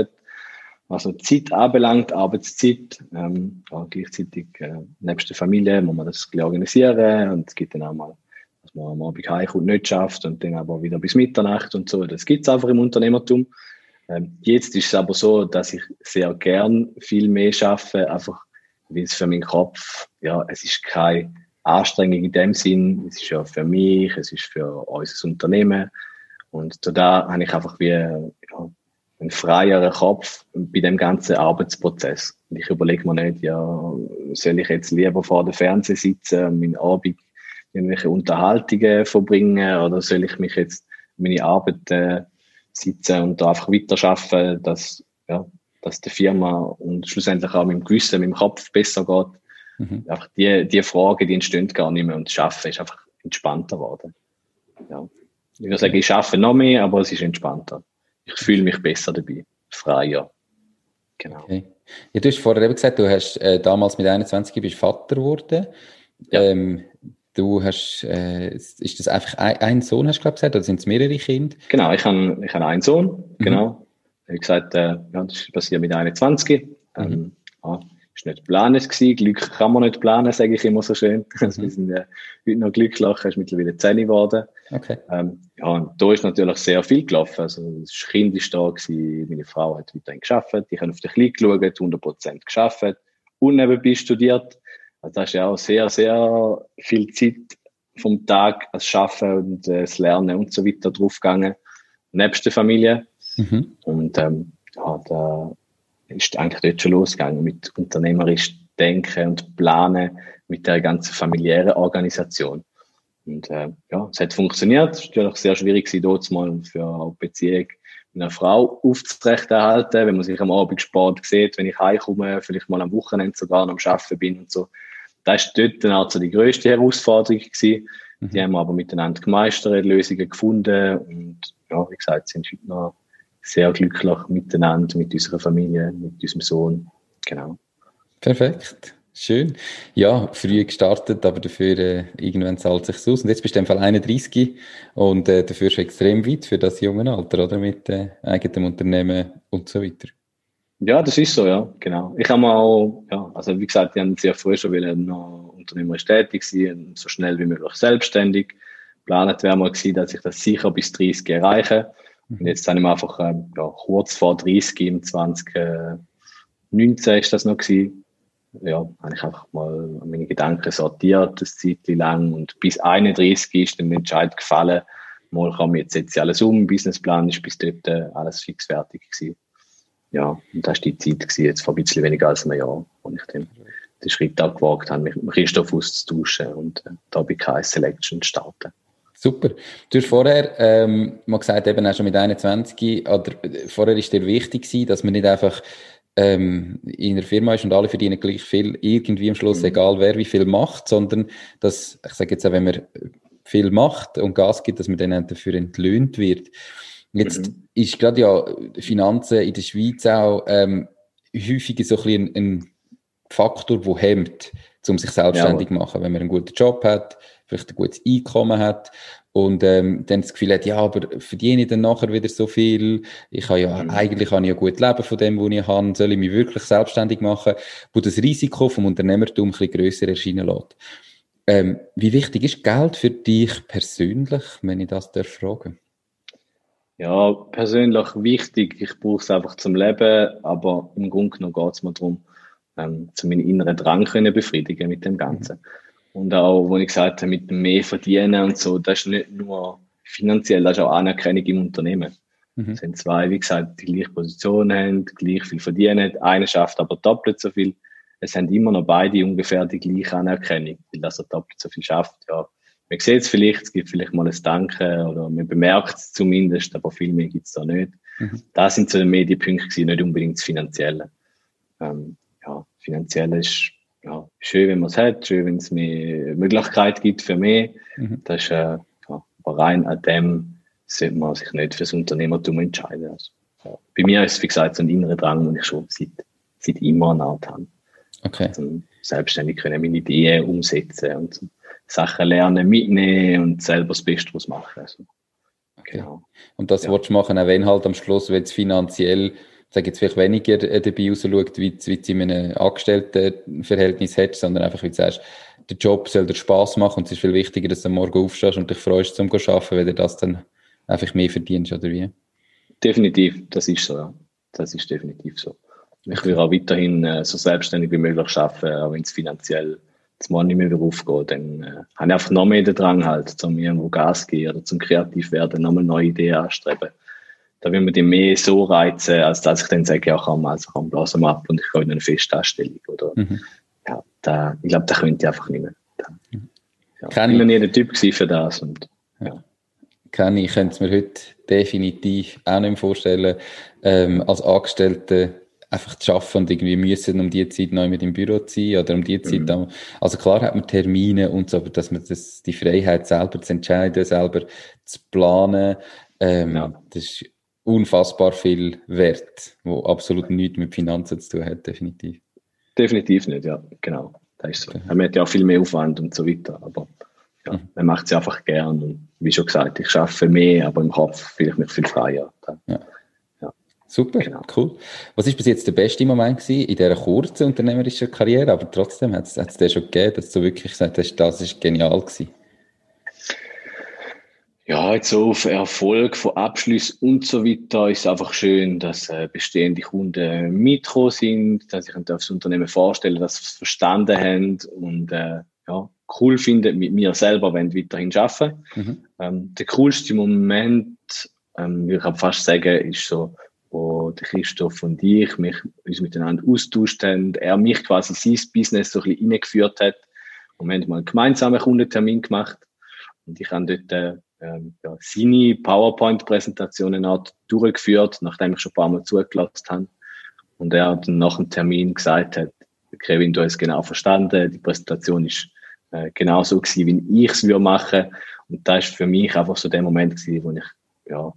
was Zeit anbelangt, Arbeitszeit, ähm, ja, gleichzeitig äh, nebst der Familie muss man das organisieren und es gibt dann auch mal, dass man am Abend heimkommt, nicht schafft und dann aber wieder bis Mitternacht und so. Das gibt es einfach im Unternehmertum. Ähm, jetzt ist es aber so, dass ich sehr gern viel mehr schaffe, einfach weil es für meinen Kopf, ja, es ist keine Anstrengung in dem Sinn, es ist ja für mich, es ist für unser Unternehmen und da habe ich einfach wie ja, einen freieren Kopf bei dem ganzen Arbeitsprozess. Und ich überlege mir nicht, ja, soll ich jetzt lieber vor dem Fernseher sitzen und meinen Abend irgendwelche Unterhaltungen verbringen oder soll ich mich jetzt meine Arbeit äh, sitzen und da einfach weiterarbeiten, dass, ja, dass der Firma und schlussendlich auch mit dem Gewissen, mit dem Kopf besser geht. Mhm. Einfach die, die Fragen, die entstehen gar nicht mehr und das Arbeiten ist einfach entspannter geworden. Ja. Ich würde sagen, ich arbeite noch mehr, aber es ist entspannter. Ich fühle mich besser dabei, freier. Genau. Okay. Ja, du hast vorher eben gesagt, du hast äh, damals mit 21 bist Vater geworden. Ja. Ähm, du hast, äh, ist das einfach ein, ein Sohn, hast du gesagt, oder sind es mehrere Kinder? Genau, ich habe ich hab einen Sohn, mhm. genau. Wie gesagt, äh, ja, das passiert mit 21. Ähm, mhm. ja, ist nicht geplant gewesen. Glück kann man nicht planen, sage ich immer so schön. [laughs] Also, wir sind ja heute noch glücklich, ist mittlerweile 10 geworden. Okay. Ähm, ja, und da ist natürlich sehr viel gelaufen. Also, das Kind ist da gewesen, meine Frau hat weiterhin geschafft, ich habe auf den Kleid geschaut, 100% geschafft und nebenbei studiert. Also, da ist ja auch sehr, sehr viel Zeit vom Tag als Schaffen und äh, das Lernen und so weiter draufgegangen. Nebst der Familie. Mhm. Und, ähm, ja, da, ist eigentlich dort schon losgegangen mit unternehmerisch Denken und Planen mit der ganzen familiären Organisation. Und äh, ja, es hat funktioniert. Es war natürlich sehr schwierig, dort mal für eine Beziehung mit einer Frau aufzurechterhalten, wenn man sich am Abend Sport sieht, wenn ich heimkomme, vielleicht mal am Wochenende sogar am Arbeiten bin und so. Das war dort also die grösste Herausforderung gewesen. Mhm. Die haben wir aber miteinander gemeistert, Lösungen gefunden und ja, wie gesagt, sind heute noch sehr glücklich miteinander, mit unserer Familie, mit unserem Sohn. Genau. Perfekt. Schön. Ja, früh gestartet, aber dafür äh, irgendwann zahlt sich aus. Und jetzt bist du im Fall 31 und äh, dafür schon extrem weit für das junge Alter, oder? Mit äh, eigenem Unternehmen und so weiter. Ja, das ist so, ja, genau. Ich habe auch, ja, also wie gesagt, ich habe sehr früh schon wieder noch unternehmerisch tätig sein, so schnell wie möglich selbstständig. Planet wäre mal gewesen, dass ich das sicher bis 30 erreiche. Und jetzt habe ich einfach ähm, ja, kurz vor 30 im 2019 ist das noch gewesen. Ja, habe ich einfach mal meine Gedanken sortiert, das Zeit lang und bis 31 ist dann der Entscheid gefallen, mal kann ich jetzt setze alles um, Businessplan ist bis dort äh, alles fix fertig gewesen. Ja, und das war die Zeit gewesen, jetzt vor ein bisschen weniger als einem Jahr, wo ich dann den Schritt auch gewagt habe, mich mit Christoph auszutauschen und äh, da bei KS Selection starten. Super. Du hast vorher ähm, mal gesagt, eben auch schon mit 21, oder vorher ist dir wichtig gewesen, dass man nicht einfach ähm, in einer Firma ist und alle verdienen gleich viel, irgendwie am Schluss, mhm. egal wer wie viel macht, sondern dass, ich sage jetzt auch, wenn man viel macht und Gas gibt, dass man dann dafür entlöhnt wird. Jetzt mhm. ist gerade ja Finanzen in der Schweiz auch ähm, häufig so ein, bisschen ein Faktor, der hemmt, um sich selbstständig zu ja. machen. Wenn man einen guten Job hat, vielleicht ein gutes Einkommen hat und ähm, dann das Gefühl hat, ja, aber verdiene ich dann nachher wieder so viel? Ich habe ja, mhm. eigentlich kann ich ja gut leben von dem, was ich habe, soll ich mich wirklich selbstständig machen, wo das Risiko vom Unternehmertum ein bisschen grösser erscheinen lässt. Ähm, wie wichtig ist Geld für dich persönlich, wenn ich das darf fragen? Ja, persönlich wichtig. Ich brauche es einfach zum Leben, aber im Grunde genommen geht es mir darum, ähm, zu meinen inneren Drang können befriedigen mit dem Ganzen. Mhm. Und auch, wo ich gesagt habe, mit mehr verdienen und so, das ist nicht nur finanziell, das ist auch Anerkennung im Unternehmen. Mhm. Es sind zwei, wie gesagt, die gleiche Position haben, gleich viel verdienen, einer schafft aber doppelt so viel. Es haben immer noch beide ungefähr die gleiche Anerkennung, weil das er doppelt so viel schafft. Ja, man sieht es vielleicht, es gibt vielleicht mal ein Danke oder man bemerkt es zumindest, aber viel mehr gibt es da nicht. Mhm. Das sind so die Medienpunkte, nicht unbedingt das Finanzielle. Ähm, ja, finanziell ist ja, schön, wenn man es hat, schön, wenn es mehr Möglichkeit gibt für mehr. Mhm. Das ist, äh, ja, aber rein an dem sollte man sich nicht fürs Unternehmertum entscheiden. Also, ja. Bei mir ist es, wie gesagt, so ein innerer Drang, den ich schon seit, seit immer eine Art habe. Okay. Also, selbstständig können meine Ideen umsetzen und Sachen lernen, mitnehmen und selber das Beste daraus machen. Also, okay. Genau. Und das ja. willst du machen, auch wenn halt am Schluss, wenn es finanziell sage jetzt vielleicht weniger äh, dabei rausschaut, wie, wie du in einem Angestelltenverhältnis hättest, sondern einfach, wie du sagst, der Job soll dir Spass machen und es ist viel wichtiger, dass du am Morgen aufstehst und dich freust, zum zu arbeiten, wenn du das dann einfach mehr verdienst, oder wie? Definitiv, das ist so, ja. Das ist definitiv so. Ich will auch weiterhin äh, so selbstständig wie möglich arbeiten, auch wenn es finanziell das Mal nicht mehr aufgeht, dann äh, habe ich einfach noch mehr den Drang halt, zum irgendwo Gas geben oder zum kreativ werden, nochmal neue Ideen anstreben. Da will man die mehr so reizen, als dass ich dann sage, ja komm, also komm, blasen wir ab und ich gehe in eine Festanstellung oder, mhm. ja, da, ich glaube, da könnte ich einfach nicht mehr. Da, ja, Kann ich bin nie der Typ für das und, ja. Kann ich, könnte es mir heute definitiv auch nicht vorstellen, ähm, als Angestellte einfach zu arbeiten und irgendwie müssen um die Zeit neu mit im Büro zu sein oder um die Zeit mhm. Also klar hat man Termine und so, aber dass man das, die Freiheit selber zu entscheiden, selber zu planen, ähm, ja. das ist unfassbar viel wert, wo absolut nichts mit Finanzen zu tun hat, definitiv. Definitiv nicht, ja, genau. Das ist so. Okay. Man hat ja auch viel mehr Aufwand und so weiter, aber ja, mhm. man macht es einfach gern und wie schon gesagt, ich schaffe mehr, aber im Kopf fühle ich mich viel freier. Ja. Super, genau. cool. Was ist bis jetzt der beste Moment gewesen in dieser kurzen unternehmerischen Karriere? Aber trotzdem hat es den schon gegeben, dass du wirklich gesagt hast, das ist genial gewesen. Ja, jetzt so auf Erfolg von Abschluss und so weiter ist es einfach schön, dass äh, bestehende Kunden mitgekommen sind, dass ich das Unternehmen vorstellen, dass sie es verstanden haben und äh, ja, cool finden, mit mir selber wenn weiterhin arbeiten. Mhm. Ähm, der coolste Moment, ähm, ich kann fast sagen, ist so, wo der Christoph und ich mich, uns miteinander austauscht haben, er mich quasi sein Business so ein bisschen reingeführt hat. Und wir haben mal einen gemeinsamen Kundentermin gemacht. Und ich habe dort äh, ja, seine PowerPoint-Präsentationen durchgeführt, nachdem ich schon ein paar Mal zugelassen habe. Und er dann nach dem Termin gesagt hat, Kevin, du hast es genau verstanden, die Präsentation ist äh, genau so gewesen, wie ich es würde machen. Und das ist für mich einfach so der Moment gewesen, wo ich ja,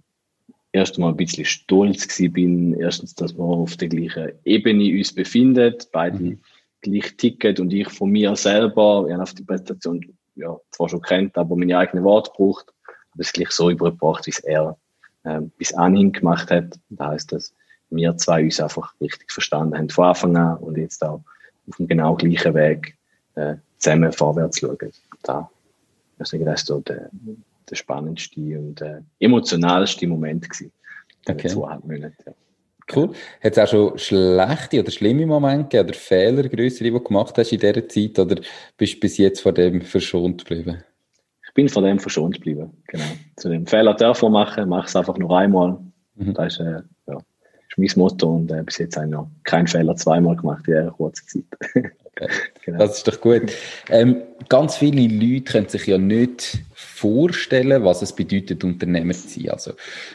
erst einmal ein bisschen stolz gewesen bin. Erstens, dass wir auf der gleichen Ebene uns befinden, beide mhm. gleich ticken und ich von mir selber, ich habe auf die Präsentation ja, zwar schon kennt, aber meine eigenen Worte braucht, aber es gleich so übergebracht, wie es er ähm, bis anhin gemacht hat. Da heißt dass wir zwei uns einfach richtig verstanden haben von Anfang an und jetzt auch auf dem genau gleichen Weg äh, zusammen vorwärts schauen. Da, denke, das ist so der, der spannendste und äh, emotionalste Moment gewesen. Okay. Zweieinhalb Monate, ja. Cool. Hat es auch schon schlechte oder schlimme Momente gegeben oder Fehler, größere, die du gemacht hast in dieser Zeit oder bist du bis jetzt von dem verschont geblieben? Ich bin von dem verschont geblieben, genau. Zu dem Fehler dürfen machen, mache es einfach nur einmal. Mhm. Das ist, äh, ja, ist mein Motto und äh, bis jetzt habe ich noch keinen Fehler zweimal gemacht in einer kurzen Zeit. [laughs] [laughs] genau. Das ist doch gut. Ähm, ganz viele Leute können sich ja nicht vorstellen, was es bedeutet, Unternehmer zu sein. Also,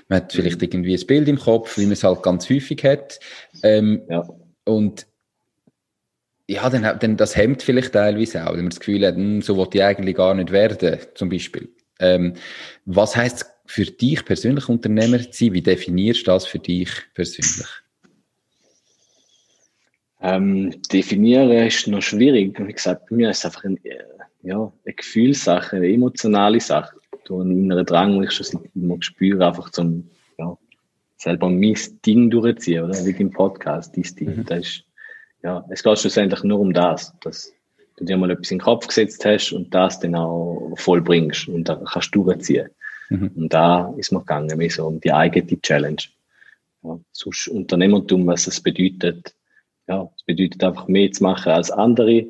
man hat vielleicht irgendwie ein Bild im Kopf, wie man es halt ganz häufig hat. Ähm, ja. Und ja, dann, dann das hemmt vielleicht teilweise auch, wenn man das Gefühl hat, hm, so wollte ich eigentlich gar nicht werden, zum Beispiel. Ähm, was heißt für dich persönlich Unternehmer zu sein? Wie definierst du das für dich persönlich? Ähm, definieren ist noch schwierig. Wie gesagt, bei mir ist es einfach ein, äh, ja, eine Gefühlssache, eine emotionale Sache. Du einen inneren Drang, den ich schon seit immer spüre, einfach zum, ja, selber mein Ding durchziehen, oder? Wie im Podcast, dein Ding. Mhm. Das ist, ja, es geht schlussendlich nur um das, dass du dir mal etwas in den Kopf gesetzt hast und das dann auch vollbringst und dann kannst du durchziehen. Mhm. Und da ist mir gegangen, mehr so um die eigene Challenge. Ja, sonst Unternehmertum, was es bedeutet, ja, es bedeutet einfach mehr zu machen als andere,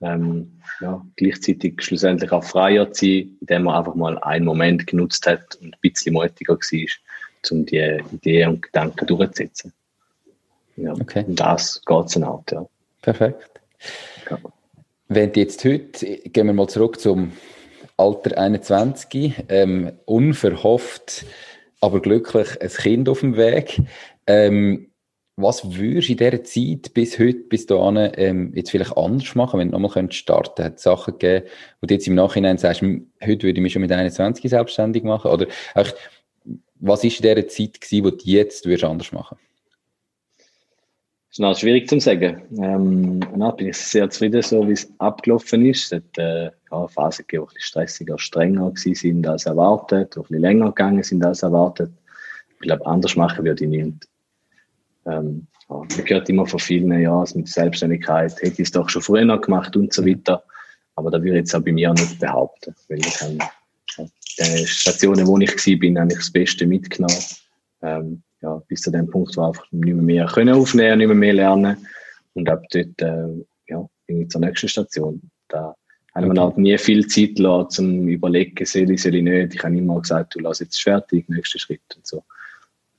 ähm, ja, gleichzeitig schlussendlich auch freier zu sein, indem man einfach mal einen Moment genutzt hat und ein bisschen mutiger war, um die Ideen und Gedanken durchzusetzen. Ja, okay. Und das geht es auch, ja. Perfekt. Ja. Wenn jetzt heute, gehen wir mal zurück zum Alter 21, ähm, unverhofft, aber glücklich ein Kind auf dem Weg. Ähm, was würdest du in dieser Zeit bis heute, bis dahin, ähm, jetzt vielleicht anders machen, wenn du nochmal starten könntest? Hat es Sachen gegeben, wo du jetzt im Nachhinein sagst, hm, heute würde ich mich schon mit 21 selbstständig machen? Oder eigentlich, was ist in dieser Zeit gewesen, wo du jetzt würdest anders machen das ist noch schwierig zu sagen. Ähm, na, bin ich sehr zufrieden, so wie es abgelaufen ist. Es hat äh, ja, Phasen gegeben, die stressiger, strenger sind als erwartet, die ein bisschen länger gegangen sind als erwartet. Ich glaube, anders machen würde ich nicht. Ähm, man hört immer von vielen, ja, mit Selbstständigkeit hätte ich es doch schon früher noch gemacht und so weiter. Aber da würde ich jetzt auch bei mir nicht behaupten, weil ich kann, die Stationen, wo ich war, bin, habe ich das Beste mitgenommen. Ähm, ja, bis zu dem Punkt, wo einfach nicht mehr, mehr können aufnehmen, nicht mehr, mehr lernen. Und ab dort, äh, ja, bin ich zur nächsten Station. Da habe okay. mir halt nie viel Zeit gelassen, zum überlegen, soll ich, soll ich nicht. Ich habe immer gesagt, du lass jetzt fertig, nächster Schritt und so.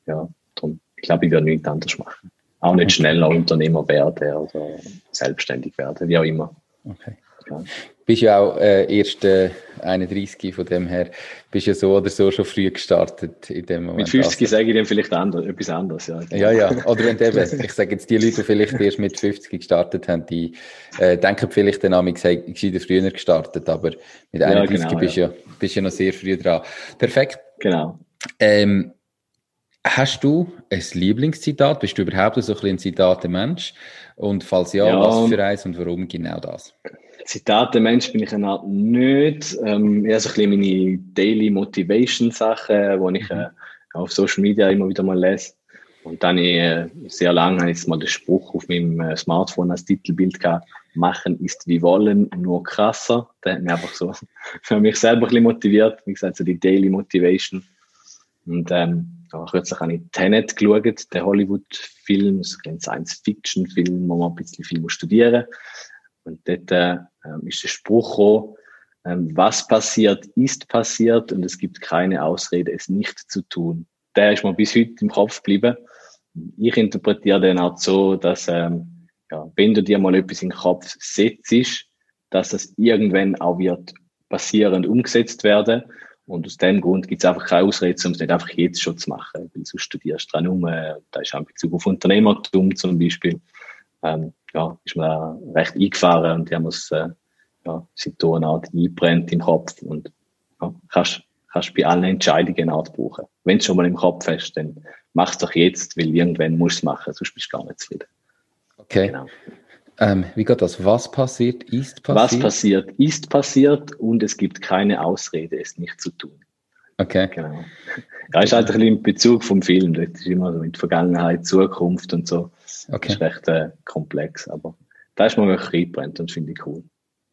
Ja, darum, ich glaube, ich werde nichts anderes machen. Auch nicht schneller Unternehmer werden oder selbstständig werden, wie auch immer. Okay. Ja. Bist ja auch äh, erst äh, 31 von dem her, bist ja so oder so schon früh gestartet in dem Moment. Mit 50 also. sage ich dann vielleicht anders, etwas anderes, ja. Ja, ja, oder wenn eben, ich sage jetzt die Leute, die vielleicht erst mit 50 gestartet haben, die äh, denken vielleicht dann ich sei früher gestartet, aber mit 31 ja, genau, bist, ja. Ja, bist ja noch sehr früh dran. Perfekt. Genau. Ähm, Hast du ein Lieblingszitat? Bist du überhaupt so ein, ein Zitate-Mensch? Und falls ja, ja, was für eins und warum genau das? Zitate-Mensch bin ich eine Art nicht. Ähm, eher so ein bisschen meine Daily Motivation-Sachen, die ich äh, auf Social Media immer wieder mal lese. Und dann äh, sehr lange habe ich mal den Spruch auf meinem äh, Smartphone als Titelbild gehabt. Machen ist wie wollen, nur krasser. Der hat mich einfach so [laughs] für mich selber ein bisschen motiviert. Wie gesagt, so die Daily Motivation. Und ähm, ja, kürzlich habe ich Tenet geschaut, den Hollywood-Film, ein Science-Fiction-Film, wo man ein bisschen viel studieren muss. Und dort äh, ist der Spruch gekommen, ähm, was passiert, ist passiert und es gibt keine Ausrede, es nicht zu tun. Der ist mir bis heute im Kopf geblieben. Ich interpretiere den auch so, dass ähm, ja, wenn du dir mal etwas in den Kopf setzt, dass das irgendwann auch wird passieren und umgesetzt werden und aus dem Grund gibt es einfach keine Ausrede, um es nicht einfach jetzt schon zu machen. Weil du studierst dran um, da ist auch in Bezug auf Unternehmertum zum Beispiel, ähm, ja, ist mir recht eingefahren und die haben es, äh, ja, seitdem eine Art einbrennt im Kopf und, ja, kannst, kannst bei allen Entscheidungen eine Art brauchen. Wenn du schon mal im Kopf hast, dann mach es doch jetzt, weil irgendwann musst du es machen, sonst bist du gar nicht zufrieden. Okay. Genau. Ähm, wie geht das? Was passiert, ist passiert? Was passiert, ist passiert und es gibt keine Ausrede, es nicht zu tun. Okay. Genau. Ja, ist halt ein bisschen im Bezug vom Film. Das ist immer so mit Vergangenheit, Zukunft und so. Okay. Das ist recht äh, komplex, aber da ist man wirklich reingebrannt und finde ich cool.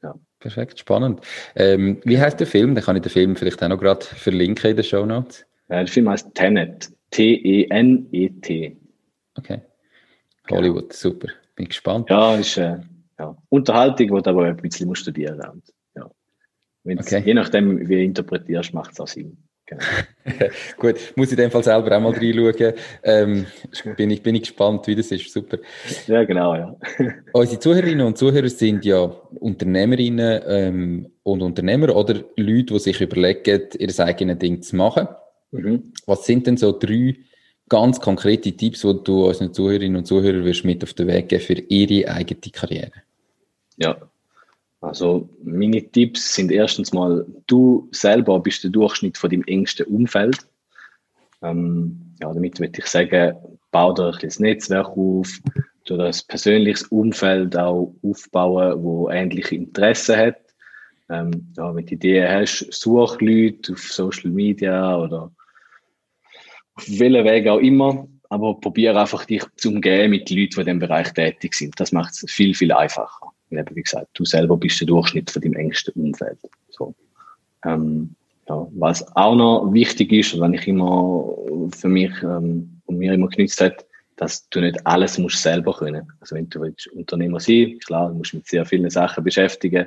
Ja. Perfekt, spannend. Ähm, wie heißt der Film? Dann kann ich den Film vielleicht auch noch gerade verlinken in den Show Notes. Ja, der Film heißt Tenet. T-E-N-E-T. E okay. Genau. Hollywood, genau. super. Bin gespannt. Ja, ist äh, ja. Unterhaltung, die du aber ein bisschen studieren musst. Ja. Okay. Je nachdem, wie du interpretierst, macht es auch Sinn. Genau. [laughs] Gut, muss ich in dem Fall selber auch mal reinschauen. Ähm, bin, ich, bin ich gespannt, wie das ist. Super. Ja, genau, ja. [laughs] Unsere Zuhörerinnen und Zuhörer sind ja Unternehmerinnen ähm, und Unternehmer oder Leute, die sich überlegen, ihr eigenes Ding zu machen. Mhm. Was sind denn so drei ganz konkrete Tipps, die du unseren Zuhörerinnen und Zuhörern wirst mit auf den Weg geben für ihre eigene Karriere? Ja, also meine Tipps sind erstens mal, du selber bist der Durchschnitt von deinem engsten Umfeld. Ähm, ja, damit würde ich sagen, bau dir ein bisschen Netzwerk auf, du das persönliches Umfeld auch aufbauen, wo ähnliche Interessen hat. Ähm, ja, wenn du Ideen hast, such Leute auf Social Media oder auf welchen Weg auch immer, aber probiere einfach dich zu umgehen mit Leuten, die in diesem Bereich tätig sind. Das macht es viel, viel einfacher. Und eben, wie gesagt, du selber bist der Durchschnitt von deinem engsten Umfeld. So. Ähm, ja, was auch noch wichtig ist, wenn ich immer für mich ähm, und mir immer genützt hat, dass du nicht alles musst selber können. Also wenn du willst Unternehmer sein, klar, du musst mit sehr vielen Sachen beschäftigen,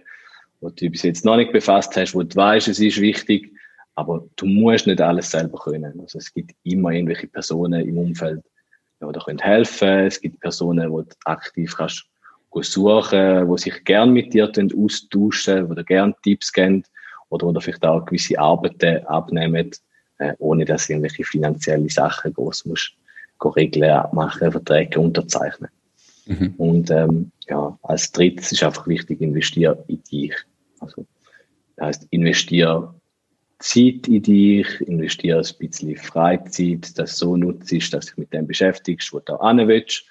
wo du bis jetzt noch nicht befasst hast, wo du weißt, es ist wichtig, aber du musst nicht alles selber können. Also es gibt immer irgendwelche Personen im Umfeld, die dir können helfen Es gibt Personen, die du aktiv kannst suchen, die sich gern mit dir austauschen, die dir gern Tipps geben oder die vielleicht auch gewisse Arbeiten abnehmen, äh, ohne dass du irgendwelche finanzielle Sachen groß musst Regeln abmachen, Verträge unterzeichnen. Mhm. Und ähm, ja, als drittes ist einfach wichtig, investiere in dich. Also das heißt, investiere Zeit in dich, investiere ein bisschen Freizeit, das so nutzt, dass du dich mit dem beschäftigst, was du auch willst.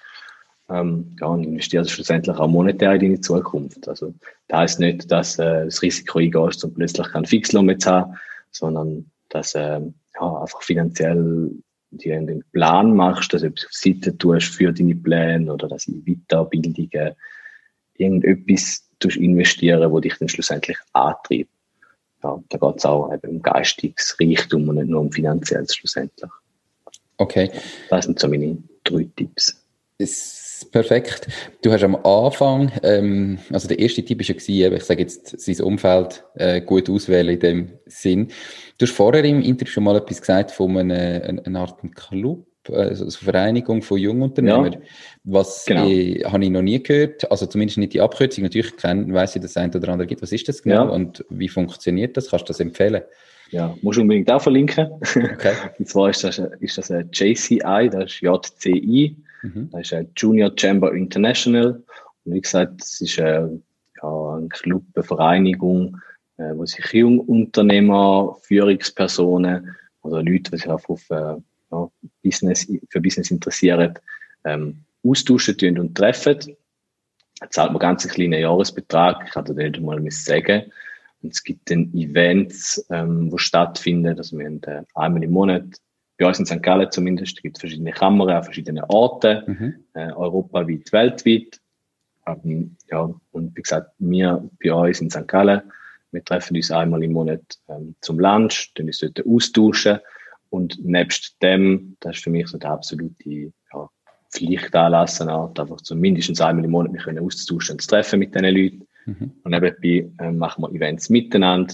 Ähm, ja, und investierst schlussendlich auch monetär in deine Zukunft. Also, das heißt nicht, dass äh, das Risiko eingehst und plötzlich keinen Fixlohn mehr zu haben, sondern dass äh, ja, einfach finanziell dir einen Plan machst, dass du etwas auf Seite tust für deine Pläne oder dass in Weiterbildungen irgendetwas investieren, wo dich dann schlussendlich antreibt. Ja, da geht es auch eben um geistiges Reichtum und nicht nur um finanzielles schlussendlich. Okay. Das sind so meine drei Tipps. Ist perfekt. Du hast am Anfang, ähm, also der erste Tipp war ja ich sage jetzt, sein Umfeld äh, gut auswählen in dem Sinn. Du hast vorher im Interview schon mal etwas gesagt von einem, einer Art Club, also Vereinigung von Jungunternehmern. Ja, was genau. ich, habe ich noch nie gehört, also zumindest nicht die Abkürzung. Natürlich weiss ich, dass es ein oder andere gibt. Was ist das genau ja. und wie funktioniert das? Kannst du das empfehlen? Ja, musst du unbedingt auch verlinken. Okay. [laughs] und zwar ist das, ist das ein JCI, das ist JCI, mhm. das ist ein Junior Chamber International. Und wie gesagt, es ist ein, ja, ein Club, eine Vereinigung, äh, wo sich Jungunternehmer, Führungspersonen oder Leute, die sich auf, auf äh, ja, Business, für Business interessieren, ähm, austauschen und treffen. Da zahlt man ganz einen kleinen Jahresbetrag, ich kann dir nicht mal sagen. Und es gibt dann Events, ähm, die stattfinden. Also wir haben äh, einmal im Monat, bei uns in St. Gallen zumindest, gibt es verschiedene Kammern an verschiedenen Orten, mhm. äh, europaweit, weltweit. Ähm, ja, und wie gesagt, wir bei uns in St. Gallen, wir treffen uns einmal im Monat ähm, zum Lunch, dann uns dort austauschen. Und nebst dem, das ist für mich so der absolute ja, Pflichtanlass, einfach so mindestens einmal im Monat wir können austauschen und zu treffen mit diesen Leuten. Mhm. Und nebenbei äh, machen wir Events miteinander.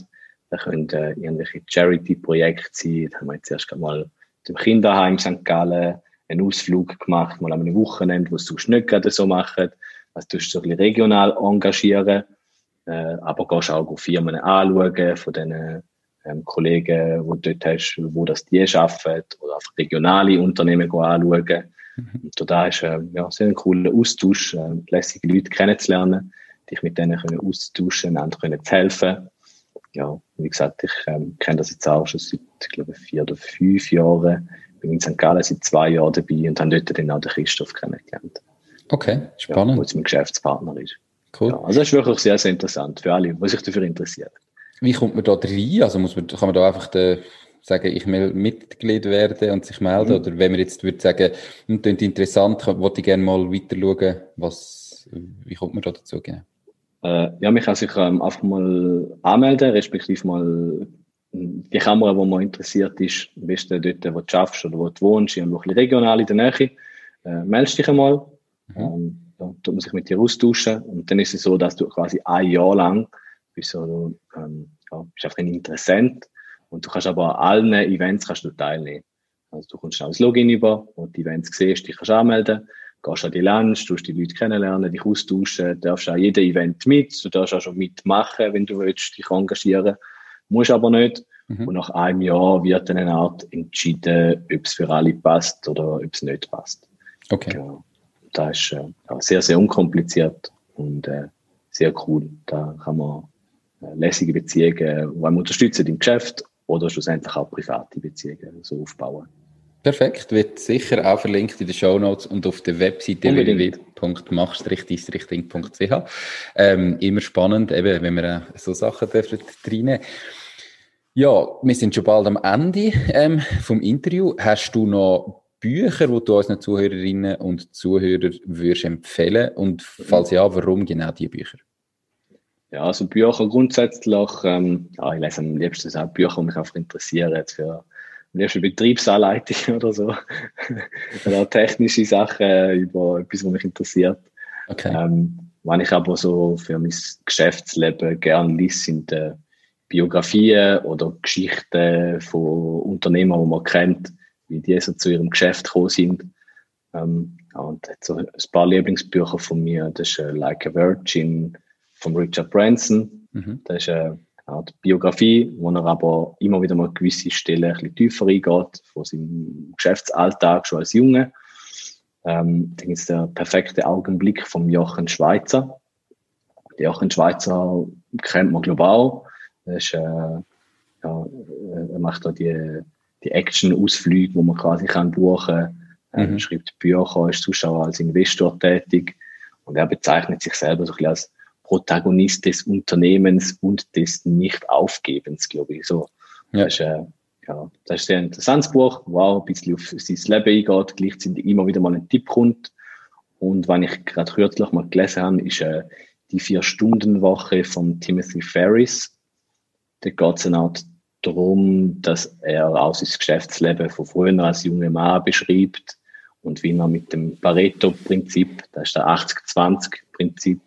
Da können äh, irgendwelche Charity-Projekte sein. Da haben wir jetzt erst mal im Kinderheim St. Gallen einen Ausflug gemacht, mal an einem Wochenende, wo es sonst nicht gerade so machen. Also du so ein bisschen regional engagieren, äh, aber gehst auch Firmen anschauen von den ähm, Kollegen, wo du dort hast, wo das die arbeiten, oder einfach regionale Unternehmen anschauen. Mhm. Und da ist äh, ja, sehr ein cooler Austausch, äh, lässige Leute kennenzulernen, dich mit denen können austauschen, einander können zu helfen. Ja, wie gesagt, ich ähm, kenne das jetzt auch schon seit, ich glaube, vier oder fünf Jahren. Bin in St. Gallen seit zwei Jahren dabei und habe dort dann auch den Christoph kennengelernt. Okay, spannend. Ja, wo jetzt mein Geschäftspartner ist. Cool. Ja, also das ist wirklich sehr, sehr interessant für alle, die sich dafür interessieren. Wie kommt man da rein? Also muss man, kann man da einfach den, sagen, ich will Mitglied werden und sich melden? Mhm. Oder wenn man jetzt würde sagen, das hm, interessant, wollte ich gerne mal weiter schauen, was, wie kommt man da dazu? Genau? Äh, ja, mich kann sich ähm, einfach mal anmelden, respektive mal die Kamera, wo man interessiert ist, am besten dort, wo du schaffst oder wo du wohnst, irgendwo ein bisschen regional in der Nähe, äh, meldest dich einmal. Mhm. Ähm, da tut man sich mit dir austauschen und dann ist es so, dass du quasi ein Jahr lang bist so, ähm, ja, bist einfach ein Interessent und du kannst aber an allen Events kannst du teilnehmen. Also du kommst auch das Login über, wo du die Events siehst, dich kannst anmelden gehst an die Lunch, tust die Leute kennenlernen, dich austauschen, darfst an jedem Event mit, du darfst auch schon mitmachen, wenn du willst, dich engagieren, musst aber nicht. Mhm. Und nach einem Jahr wird dann eine Art entschieden, ob es für alle passt oder ob es nicht passt. Okay. Ja, das ist äh, sehr, sehr unkompliziert und äh, sehr cool. Da kann man lässige Beziehungen, die man unterstützen im Geschäft oder schlussendlich auch private Beziehungen so aufbauen. Perfekt, wird sicher auch verlinkt in den Show Notes und auf der Webseite www.machst-ding.ch. Ähm, immer spannend, eben, wenn wir äh, so Sachen dürfen reinnehmen. Ja, wir sind schon bald am Ende ähm, vom Interview. Hast du noch Bücher, die du unseren Zuhörerinnen und Zuhörern würdest empfehlen? Und falls ja, warum genau diese Bücher? Ja, also Bücher grundsätzlich, ähm, ja, ich lese am liebsten auch Bücher, die mich einfach interessieren für am liebsten Betriebsanleitung [laughs] oder so. oder technische Sachen über etwas, was mich interessiert. Okay. Ähm, was ich aber so für mein Geschäftsleben gerne lese, sind äh, Biografien oder Geschichten von Unternehmern, die man kennt, wie die so zu ihrem Geschäft gekommen sind. Ähm, ja, und so ein paar Lieblingsbücher von mir, das ist äh, Like a Virgin von Richard Branson. Mhm. Das ist äh, ja, die Biografie, wo er aber immer wieder mal gewisse Stellen ein bisschen tiefer reingeht, von seinem Geschäftsalltag schon als Junge. Ähm, dann ist der perfekte Augenblick vom Jochen Schweizer. Der Jochen Schweizer kennt man global. Er, ist, äh, ja, er macht da die, die Action-Ausflüge, wo man quasi kann buchen kann. Mhm. Er schreibt Bücher, ist Zuschauer als Investor tätig. Und er bezeichnet sich selber so ein bisschen als Protagonist des Unternehmens und des Nicht-Aufgebens, glaube ich. So. Ja. Das ist, äh, ja, das ist ein sehr interessantes Buch, wo auch ein bisschen auf sein Leben eingeht, gleichzeitig immer wieder mal ein Tipp kommt. Und wenn ich gerade kürzlich mal gelesen habe, ist äh, die Vier-Stunden-Woche von Timothy Ferris. Da geht es eine Art darum, dass er auch sein Geschäftsleben von früher als junger Mann beschreibt und wie man mit dem Pareto-Prinzip, das ist der 80-20-Prinzip,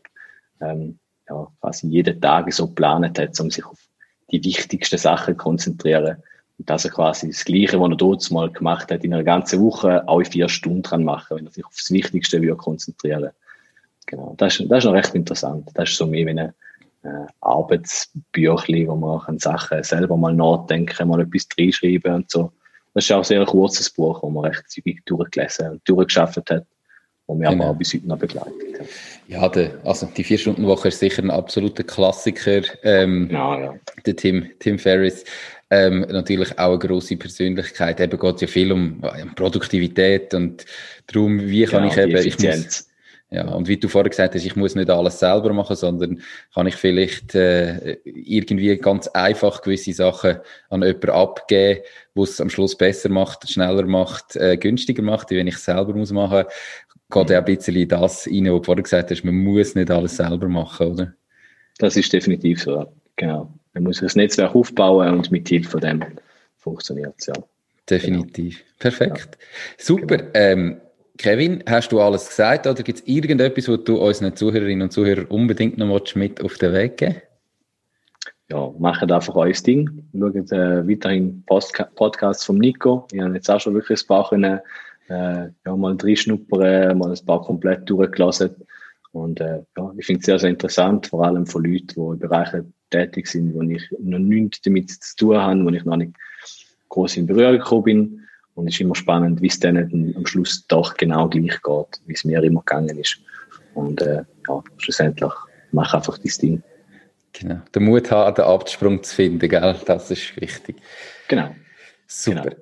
ähm, ja, quasi jeden Tag so geplant hat, um sich auf die wichtigsten Sachen zu konzentrieren. Und dass er quasi das Gleiche, was er dort mal gemacht hat, in einer ganzen Woche in vier Stunden kann machen, wenn er sich auf das Wichtigste würde konzentrieren. Genau. Das ist, das ist noch recht interessant. Das ist so mehr wie ein äh, Arbeitsbüchli, wo man kann Sachen selber mal nachdenken, mal etwas reinschreiben und so. Das ist auch ein sehr kurzes Buch, wo man recht zügig durchgelesen und durchgeschafft hat wo mich genau. aber auch bis heute noch begleitet. Ja, der, also die Vier-Stunden-Woche ist sicher ein absoluter Klassiker. Ähm, genau, ja. Der Tim, Tim Ferriss. Ähm, natürlich auch eine grosse Persönlichkeit. Eben geht es ja viel um, um Produktivität und darum, wie kann ja, ich eben, ich muss, ja, und wie du vorher gesagt hast, ich muss nicht alles selber machen, sondern kann ich vielleicht äh, irgendwie ganz einfach gewisse Sachen an jemanden abgeben, wo es am Schluss besser macht, schneller macht, äh, günstiger macht, wie wenn ich es selber muss machen. Geht ja ein bisschen in das rein, was du vorher gesagt hast, man muss nicht alles selber machen, oder? Das ist definitiv so, genau. Man muss das Netzwerk aufbauen und mit Hilfe von dem funktioniert es, ja. Definitiv. Genau. Perfekt. Ja. Super. Genau. Ähm, Kevin, hast du alles gesagt oder gibt es irgendetwas, was du unseren Zuhörerinnen und Zuhörern unbedingt noch mit auf den Weg geben ja, macht einfach euer Ding. Schaut äh, weiterhin Post Podcasts vom Nico. Ich habe jetzt auch schon wirklich ein paar können, äh, ja, mal reinschnuppern, mal ein paar komplett durchgelassen. Und äh, ja, ich finde es sehr, sehr interessant, vor allem von Leuten, die in Bereichen tätig sind, wo ich noch nichts damit zu tun habe, wo ich noch nicht groß in Berührung gekommen bin. Und es ist immer spannend, wie es dann am Schluss doch genau gleich geht, wie es mir immer gegangen ist. Und äh, ja, schlussendlich mach einfach dein Ding. Genau. Den Mut haben, den Absprung zu finden, gell? Das ist wichtig. Genau. Super. Genau.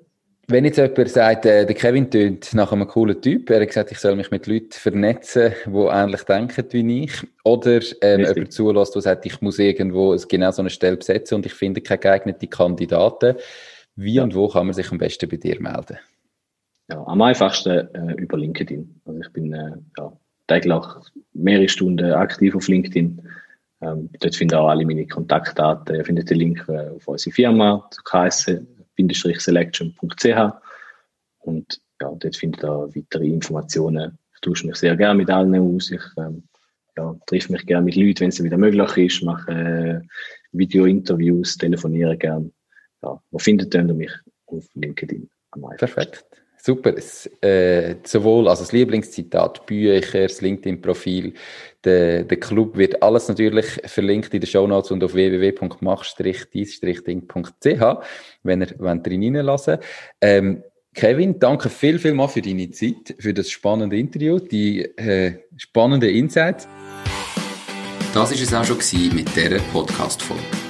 Wenn jetzt jemand sagt, äh, der Kevin tönt nach einem coolen Typ, er hat gesagt, ich soll mich mit Leuten vernetzen, die ähnlich denken wie ich, oder ähm, jemand zulässt, der sagt, ich muss irgendwo genau so eine Stelle besetzen und ich finde keine geeigneten Kandidaten, wie ja. und wo kann man sich am besten bei dir melden? Ja, am einfachsten äh, über LinkedIn. Also ich bin äh, ja, täglich mehrere Stunden aktiv auf LinkedIn. Ähm, dort findet auch alle meine Kontaktdaten. Ihr findet den Link äh, auf unsere Firma, zu ks-selection.ch und ja, dort findet ihr weitere Informationen. Ich tausche mich sehr gerne mit allen aus. Ich ähm, ja, treffe mich gerne mit Leuten, wenn es wieder möglich ist, mache äh, Video-Interviews, telefoniere gerne ja, wo findet ihr mich? Auf LinkedIn am Perfekt. Super. Es, äh, sowohl also das Lieblingszitat, Bücher, das LinkedIn-Profil, der, der Club wird alles natürlich verlinkt in den Show Notes und auf www.mach-dies-ding.ch, wenn ihr wenn ihr reinlassen ähm, Kevin, danke viel, viel mal für deine Zeit, für das spannende Interview, die äh, spannenden Insights. Das war es auch schon mit dieser Podcast-Folge